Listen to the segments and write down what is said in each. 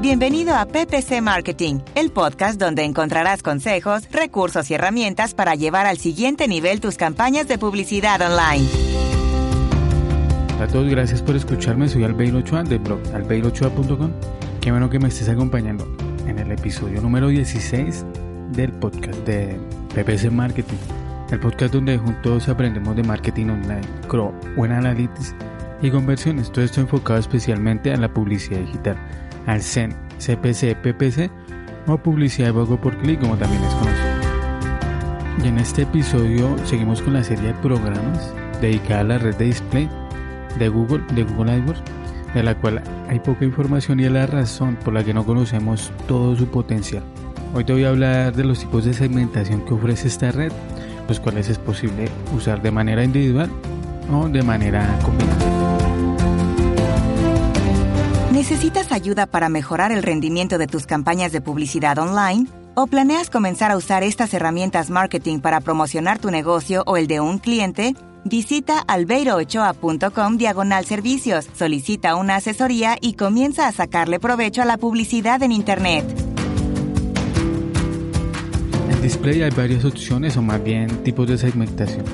Bienvenido a PPC Marketing, el podcast donde encontrarás consejos, recursos y herramientas para llevar al siguiente nivel tus campañas de publicidad online. A todos, gracias por escucharme. Soy Albeiro Ochoa del blog albeirochoa.com. Qué bueno que me estés acompañando en el episodio número 16 del podcast de PPC Marketing. El podcast donde juntos aprendemos de marketing online, CRO, Web Analytics y conversiones. Todo esto enfocado especialmente a la publicidad digital al CEN, CPC, PPC o publicidad de pago por clic como también es conocido. Y en este episodio seguimos con la serie de programas dedicada a la red de display de Google, de Google AdWords, de la cual hay poca información y es la razón por la que no conocemos todo su potencial. Hoy te voy a hablar de los tipos de segmentación que ofrece esta red, los cuales es posible usar de manera individual o de manera combinada. ¿Necesitas ayuda para mejorar el rendimiento de tus campañas de publicidad online? ¿O planeas comenzar a usar estas herramientas marketing para promocionar tu negocio o el de un cliente? Visita albeiroochoa.com diagonal servicios, solicita una asesoría y comienza a sacarle provecho a la publicidad en Internet. En display hay varias opciones o más bien tipos de segmentación.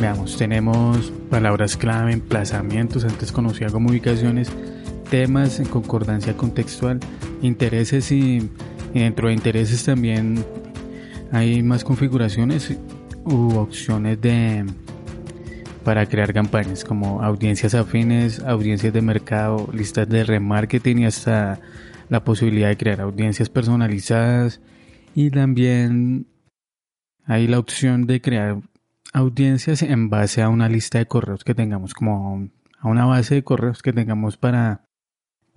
Veamos, tenemos palabras clave, emplazamientos, antes conocida como ubicaciones, temas en concordancia contextual, intereses y, dentro de intereses también hay más configuraciones u opciones de para crear campañas como audiencias afines, audiencias de mercado, listas de remarketing y hasta la posibilidad de crear audiencias personalizadas. Y también hay la opción de crear audiencias en base a una lista de correos que tengamos como a una base de correos que tengamos para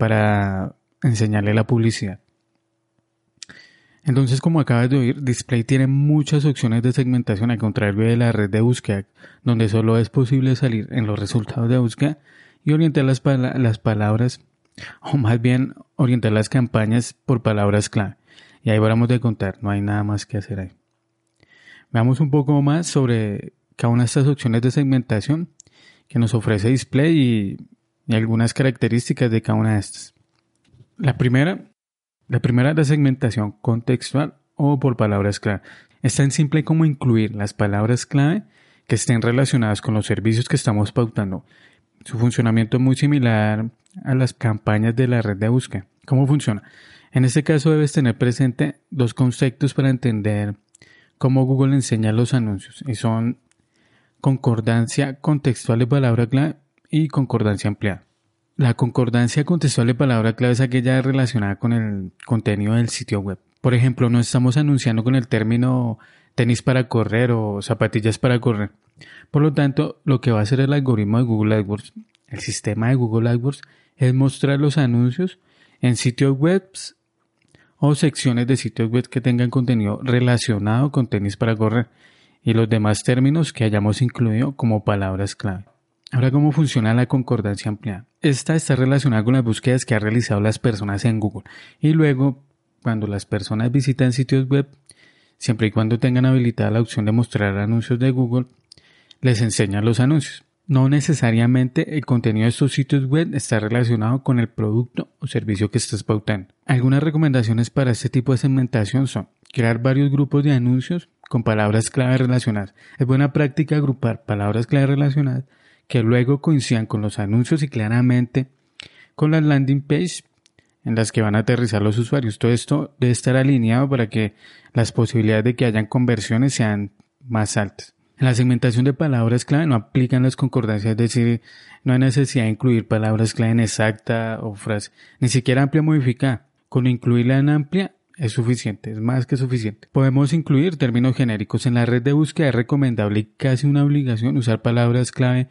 para enseñarle la publicidad. Entonces, como acabas de oír, Display tiene muchas opciones de segmentación al contrario de la red de búsqueda, donde solo es posible salir en los resultados de búsqueda y orientar las, palabras, o más bien orientar las campañas por palabras clave. Y ahí vamos de contar, no hay nada más que hacer ahí. Veamos un poco más sobre cada una de estas opciones de segmentación que nos ofrece Display y y algunas características de cada una de estas. La primera, la primera es la segmentación contextual o por palabras clave. Es tan simple como incluir las palabras clave que estén relacionadas con los servicios que estamos pautando. Su funcionamiento es muy similar a las campañas de la red de búsqueda. ¿Cómo funciona? En este caso debes tener presente dos conceptos para entender cómo Google enseña los anuncios y son concordancia contextual de palabra clave y concordancia ampliada. La concordancia contextual de palabra clave es aquella relacionada con el contenido del sitio web. Por ejemplo, no estamos anunciando con el término tenis para correr o zapatillas para correr. Por lo tanto, lo que va a hacer el algoritmo de Google AdWords, el sistema de Google AdWords, es mostrar los anuncios en sitios web o secciones de sitios web que tengan contenido relacionado con tenis para correr y los demás términos que hayamos incluido como palabras clave. Ahora, ¿cómo funciona la concordancia ampliada? Esta está relacionada con las búsquedas que han realizado las personas en Google. Y luego, cuando las personas visitan sitios web, siempre y cuando tengan habilitada la opción de mostrar anuncios de Google, les enseñan los anuncios. No necesariamente el contenido de estos sitios web está relacionado con el producto o servicio que estás pautando. Algunas recomendaciones para este tipo de segmentación son crear varios grupos de anuncios con palabras clave relacionadas. Es buena práctica agrupar palabras clave relacionadas que luego coincidan con los anuncios y claramente con las landing page en las que van a aterrizar los usuarios. Todo esto debe estar alineado para que las posibilidades de que hayan conversiones sean más altas. En la segmentación de palabras clave no aplican las concordancias, es decir, no hay necesidad de incluir palabras clave en exacta o frase, ni siquiera amplia modificada. Con incluirla en amplia es suficiente, es más que suficiente. Podemos incluir términos genéricos en la red de búsqueda, es recomendable y casi una obligación usar palabras clave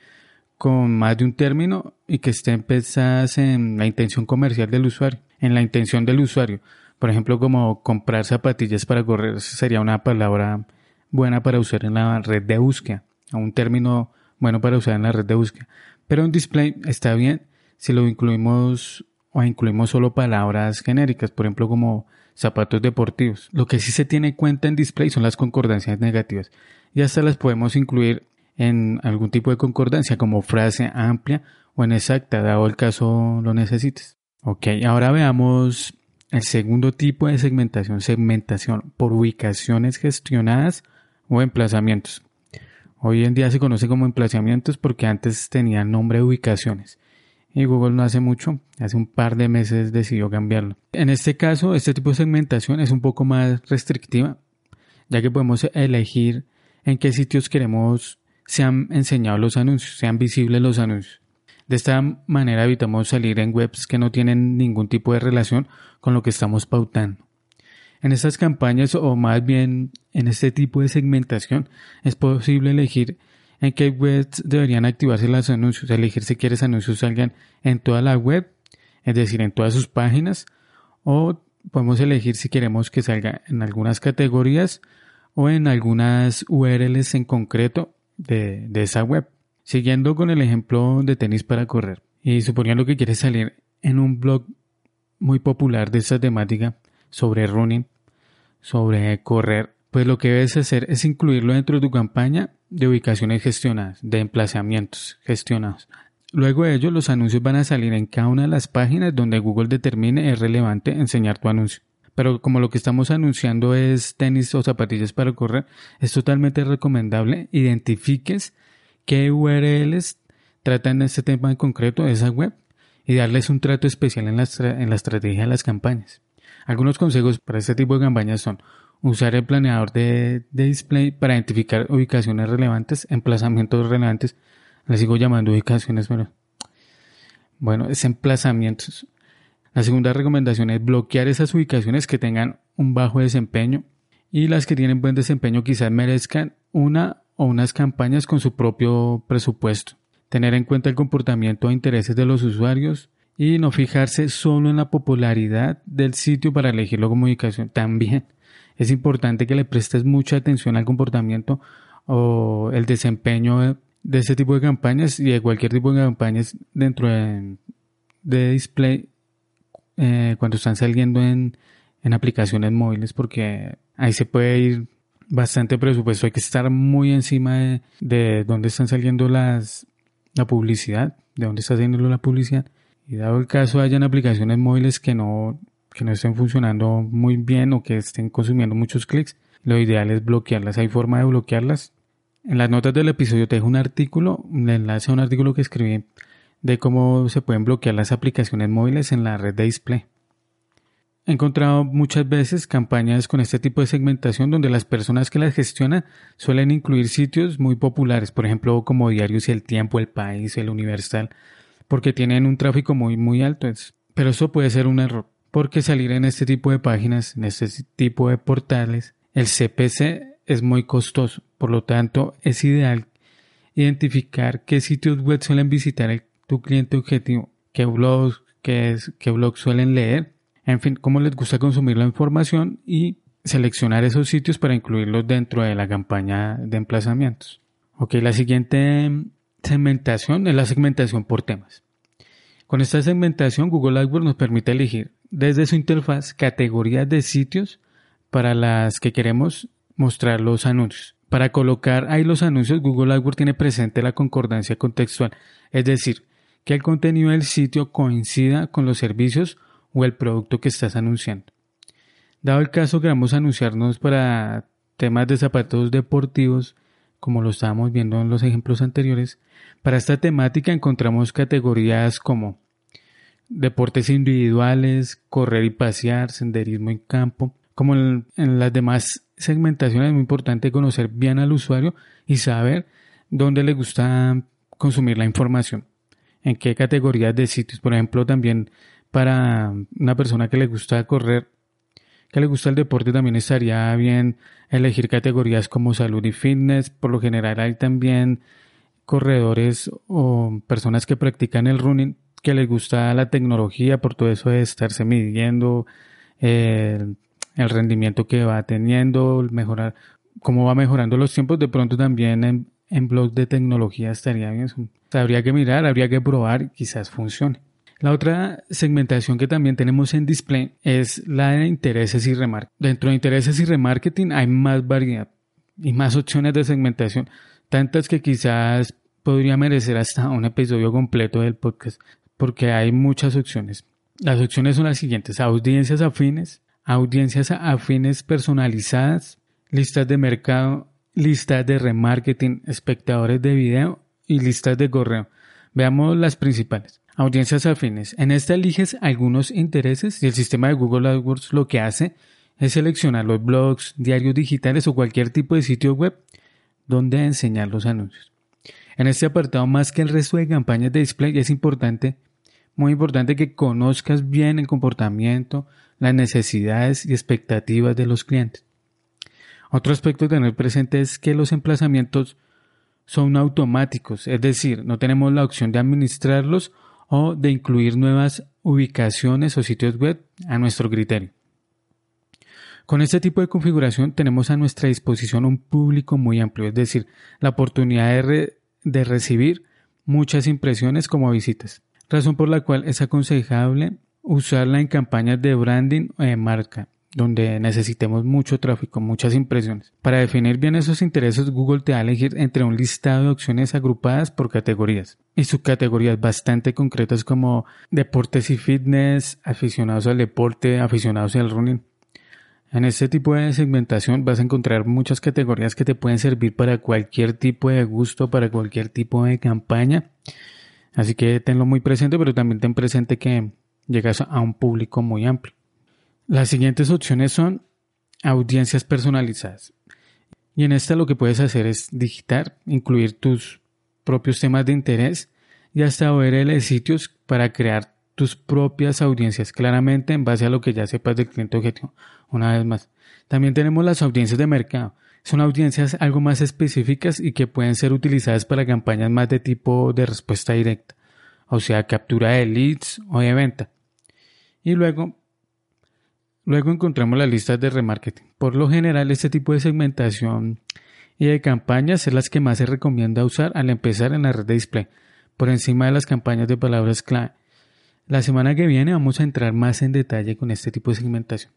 con más de un término y que estén pensadas en la intención comercial del usuario, en la intención del usuario. Por ejemplo, como comprar zapatillas para correr sería una palabra buena para usar en la red de búsqueda, un término bueno para usar en la red de búsqueda. Pero un display está bien si lo incluimos o incluimos solo palabras genéricas, por ejemplo, como zapatos deportivos. Lo que sí se tiene en cuenta en display son las concordancias negativas y hasta las podemos incluir en algún tipo de concordancia como frase amplia o en exacta, dado el caso lo necesites. Ok, ahora veamos el segundo tipo de segmentación, segmentación por ubicaciones gestionadas o emplazamientos. Hoy en día se conoce como emplazamientos porque antes tenía nombre de ubicaciones y Google no hace mucho, hace un par de meses decidió cambiarlo. En este caso, este tipo de segmentación es un poco más restrictiva, ya que podemos elegir en qué sitios queremos sean enseñados los anuncios, sean visibles los anuncios. De esta manera evitamos salir en webs que no tienen ningún tipo de relación con lo que estamos pautando. En estas campañas o más bien en este tipo de segmentación es posible elegir en qué webs deberían activarse los anuncios, elegir si quieres anuncios salgan en toda la web, es decir, en todas sus páginas, o podemos elegir si queremos que salga en algunas categorías o en algunas URLs en concreto de, esa web. Siguiendo con el ejemplo de tenis para correr y suponiendo que quieres salir en un blog muy popular de esta temática sobre running, sobre correr, pues lo que debes hacer es incluirlo dentro de tu campaña de ubicaciones gestionadas, de emplazamientos gestionados. Luego de ello, los anuncios van a salir en cada una de las páginas donde Google determine es relevante enseñar tu anuncio. Pero como lo que estamos anunciando es tenis o zapatillas para correr, es totalmente recomendable identifiques qué URLs tratan este tema en concreto esa web y darles un trato especial en la, en la estrategia de las campañas. Algunos consejos para este tipo de campañas son usar el planeador de, de display para identificar ubicaciones relevantes, emplazamientos relevantes. Le sigo llamando ubicaciones, pero bueno, es emplazamientos. La segunda recomendación es bloquear esas ubicaciones que tengan un bajo desempeño y las que tienen buen desempeño quizás merezcan una o unas campañas con su propio presupuesto. Tener en cuenta el comportamiento e intereses de los usuarios y no fijarse solo en la popularidad del sitio para elegirlo como ubicación. También es importante que le prestes mucha atención al comportamiento o el desempeño de ese tipo de campañas y de cualquier tipo de campañas dentro de, de display eh, cuando están saliendo en, en aplicaciones móviles porque ahí se puede ir bastante presupuesto. Hay que estar muy encima de, de dónde están saliendo las, la publicidad, de dónde está saliendo la publicidad. Y dado el caso, hayan aplicaciones móviles que no, que no estén funcionando muy bien o que estén consumiendo muchos clics, lo ideal es bloquearlas. Hay forma de bloquearlas. En las notas del episodio te dejo un artículo, un enlace a un artículo que escribí de cómo se pueden bloquear las aplicaciones móviles en la red de display. He encontrado muchas veces campañas con este tipo de segmentación donde las personas que las gestionan suelen incluir sitios muy populares, por ejemplo como Diarios El Tiempo, El País, El Universal, porque tienen un tráfico muy muy alto. Pero eso puede ser un error, porque salir en este tipo de páginas, en este tipo de portales, el CPC es muy costoso. Por lo tanto, es ideal identificar qué sitios web suelen visitar el tu cliente objetivo, qué blogs, qué, es, qué blogs suelen leer, en fin, cómo les gusta consumir la información y seleccionar esos sitios para incluirlos dentro de la campaña de emplazamientos. Ok, la siguiente segmentación es la segmentación por temas. Con esta segmentación, Google AdWords nos permite elegir desde su interfaz categorías de sitios para las que queremos mostrar los anuncios. Para colocar ahí los anuncios, Google AdWords tiene presente la concordancia contextual, es decir, que el contenido del sitio coincida con los servicios o el producto que estás anunciando. Dado el caso, queramos anunciarnos para temas de zapatos deportivos, como lo estábamos viendo en los ejemplos anteriores. Para esta temática encontramos categorías como deportes individuales, correr y pasear, senderismo en campo. Como en, las demás segmentaciones es muy importante conocer bien al usuario y saber dónde le gusta consumir la información en qué categorías de sitios. Por ejemplo, también para una persona que le gusta correr, que le gusta el deporte, también estaría bien elegir categorías como salud y fitness. Por lo general hay también corredores o personas que practican el running que les gusta la tecnología por todo eso de estarse midiendo el, rendimiento que va teniendo, mejorar, cómo va mejorando los tiempos, de pronto también en, en blogs de tecnología estaría bien. habría que mirar, habría que probar, quizás funcione. La otra segmentación que también tenemos en display es la de intereses y remarketing. Dentro de intereses y remarketing hay más variedad y más opciones de segmentación, tantas que quizás podría merecer hasta un episodio completo del podcast, porque hay muchas opciones. Las opciones son las siguientes, audiencias afines, audiencias afines personalizadas, listas de mercado, listas de remarketing, espectadores de video y listas de correo. Veamos las principales. Audiencias afines. En esta eliges algunos intereses y el sistema de Google AdWords lo que hace es seleccionar los blogs, diarios digitales o cualquier tipo de sitio web donde enseñar los anuncios. En este apartado, más que el resto de campañas de display, es importante, muy importante que conozcas bien el comportamiento, las necesidades y expectativas de los clientes. Otro aspecto a tener presente es que los emplazamientos son automáticos, es decir, no tenemos la opción de administrarlos o de incluir nuevas ubicaciones o sitios web a nuestro criterio. Con este tipo de configuración tenemos a nuestra disposición un público muy amplio, es decir, la oportunidad de, de recibir muchas impresiones como visitas, razón por la cual es aconsejable usarla en campañas de branding o de marca, donde necesitemos mucho tráfico, muchas impresiones. Para definir bien esos intereses, Google te va a elegir entre un listado de opciones agrupadas por categorías y subcategorías bastante concretas como deportes y fitness, aficionados al deporte, aficionados al running. En este tipo de segmentación vas a encontrar muchas categorías que te pueden servir para cualquier tipo de gusto, para cualquier tipo de campaña. Así que tenlo muy presente, pero también ten presente que llegas a un público muy amplio. Las siguientes opciones son audiencias personalizadas. Y en esta lo que puedes hacer es digitar, incluir tus propios temas de interés y hasta ver sitios para crear tus propias audiencias, claramente en base a lo que ya sepas del cliente objetivo. Una vez más, también tenemos las audiencias de mercado. Son audiencias algo más específicas y que pueden ser utilizadas para campañas más de tipo de respuesta directa, o sea, captura de leads o de venta. Y luego Luego encontramos las listas de remarketing. Por lo general, este tipo de segmentación y de campañas es las que más se recomienda usar al empezar en la red de display, por encima de las campañas de palabras clave. La semana que viene vamos a entrar más en detalle con este tipo de segmentación.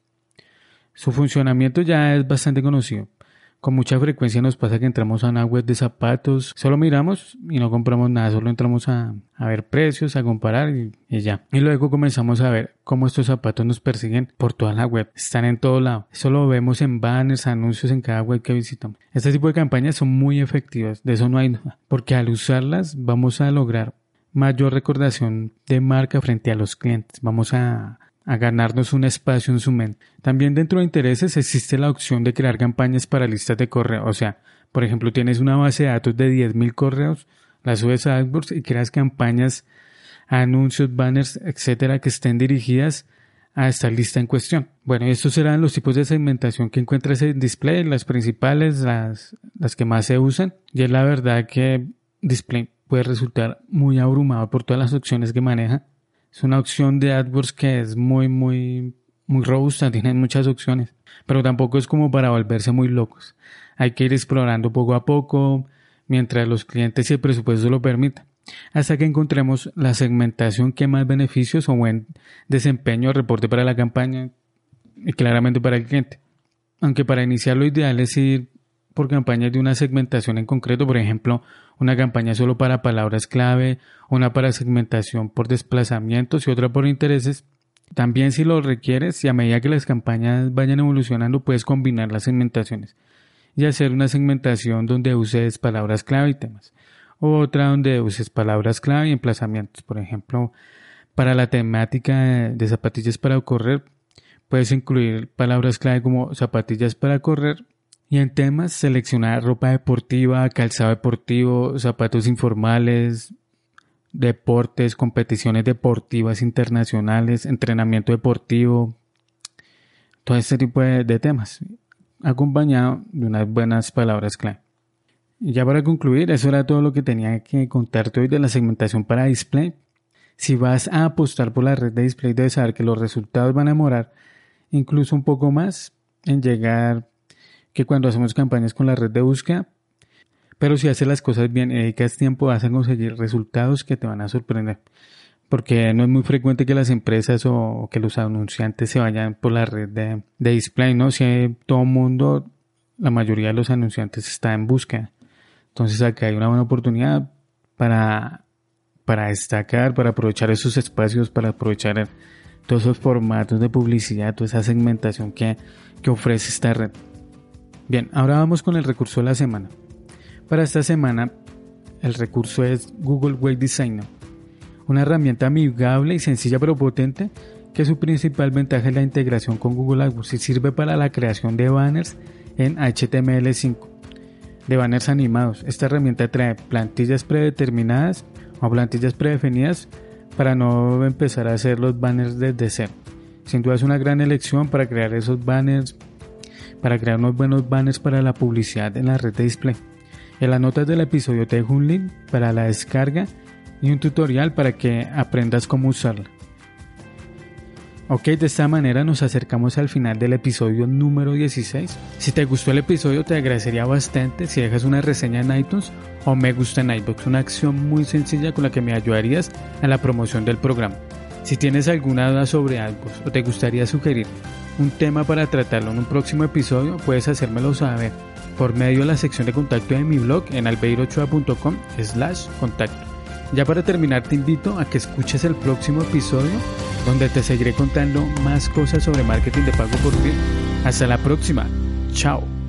Su funcionamiento ya es bastante conocido. Con mucha frecuencia nos pasa que entramos a una web de zapatos, solo miramos y no compramos nada, solo entramos a, ver precios, a comparar y, ya. Y luego comenzamos a ver cómo estos zapatos nos persiguen por toda la web, están en todo lado. Eso lo vemos en banners, anuncios en cada web que visitamos. Este tipo de campañas son muy efectivas, de eso no hay duda, porque al usarlas vamos a lograr mayor recordación de marca frente a los clientes. Vamos a a ganarnos un espacio en su mente. También dentro de intereses existe la opción de crear campañas para listas de correo. O sea, por ejemplo, tienes una base de datos de 10.000 correos, la subes a AdWords y creas campañas, anuncios, banners, etcétera, que estén dirigidas a esta lista en cuestión. Bueno, estos serán los tipos de segmentación que encuentras en Display, las principales, las, las que más se usan. Y es la verdad que Display puede resultar muy abrumado por todas las opciones que maneja es una opción de AdWords que es muy, muy, muy robusta, tiene muchas opciones, pero tampoco es como para volverse muy locos. Hay que ir explorando poco a poco, mientras los clientes y el presupuesto lo permitan, hasta que encontremos la segmentación que más beneficios o buen desempeño reporte para la campaña y claramente para el cliente. Aunque para iniciar lo ideal es ir por campañas de una segmentación en concreto, por ejemplo, una campaña solo para palabras clave, una para segmentación por desplazamientos y otra por intereses. También si lo requieres y a medida que las campañas vayan evolucionando puedes combinar las segmentaciones y hacer una segmentación donde uses palabras clave y temas. O otra donde uses palabras clave y emplazamientos. Por ejemplo, para la temática de zapatillas para correr, puedes incluir palabras clave como zapatillas para correr y en temas, seleccionar ropa deportiva, calzado deportivo, zapatos informales, deportes, competiciones deportivas internacionales, entrenamiento deportivo, todo este tipo de, temas, acompañado de unas buenas palabras clave. ya para concluir, eso era todo lo que tenía que contarte hoy de la segmentación para display. Si vas a apostar por la red de display, debes saber que los resultados van a demorar incluso un poco más en llegar que cuando hacemos campañas con la red de búsqueda. Pero si haces las cosas bien y dedicas tiempo, vas a conseguir resultados que te van a sorprender. Porque no es muy frecuente que las empresas o que los anunciantes se vayan por la red de, display, ¿no? Si todo el mundo, la mayoría de los anunciantes está en búsqueda. Entonces acá hay una buena oportunidad para, para destacar, para aprovechar esos espacios, para aprovechar todos esos formatos de publicidad, toda esa segmentación que, que ofrece esta red. Bien, ahora vamos con el recurso de la semana. Para esta semana, el recurso es Google Web Designer, una herramienta amigable y sencilla pero potente que su principal ventaja es la integración con Google AdWords y sirve para la creación de banners en HTML5, de banners animados. Esta herramienta trae plantillas predeterminadas o plantillas predefinidas para no empezar a hacer los banners desde cero. Sin duda es una gran elección para crear esos banners, para crear unos buenos banners para la publicidad en la red de display. En las notas del episodio te dejo un link para la descarga y un tutorial para que aprendas cómo usarla. Ok, de esta manera nos acercamos al final del episodio número 16. Si te gustó el episodio te agradecería bastante si dejas una reseña en iTunes o me gusta en iBox, una acción muy sencilla con la que me ayudarías en la promoción del programa. Si tienes alguna duda sobre algo o te gustaría sugerir un tema para tratarlo en un próximo episodio, puedes hacérmelo saber por medio de la sección de contacto de mi blog en albeirochoa.com slash contacto. Ya para terminar te invito a que escuches el próximo episodio donde te seguiré contando más cosas sobre marketing de pago por fin. Hasta la próxima. Chao.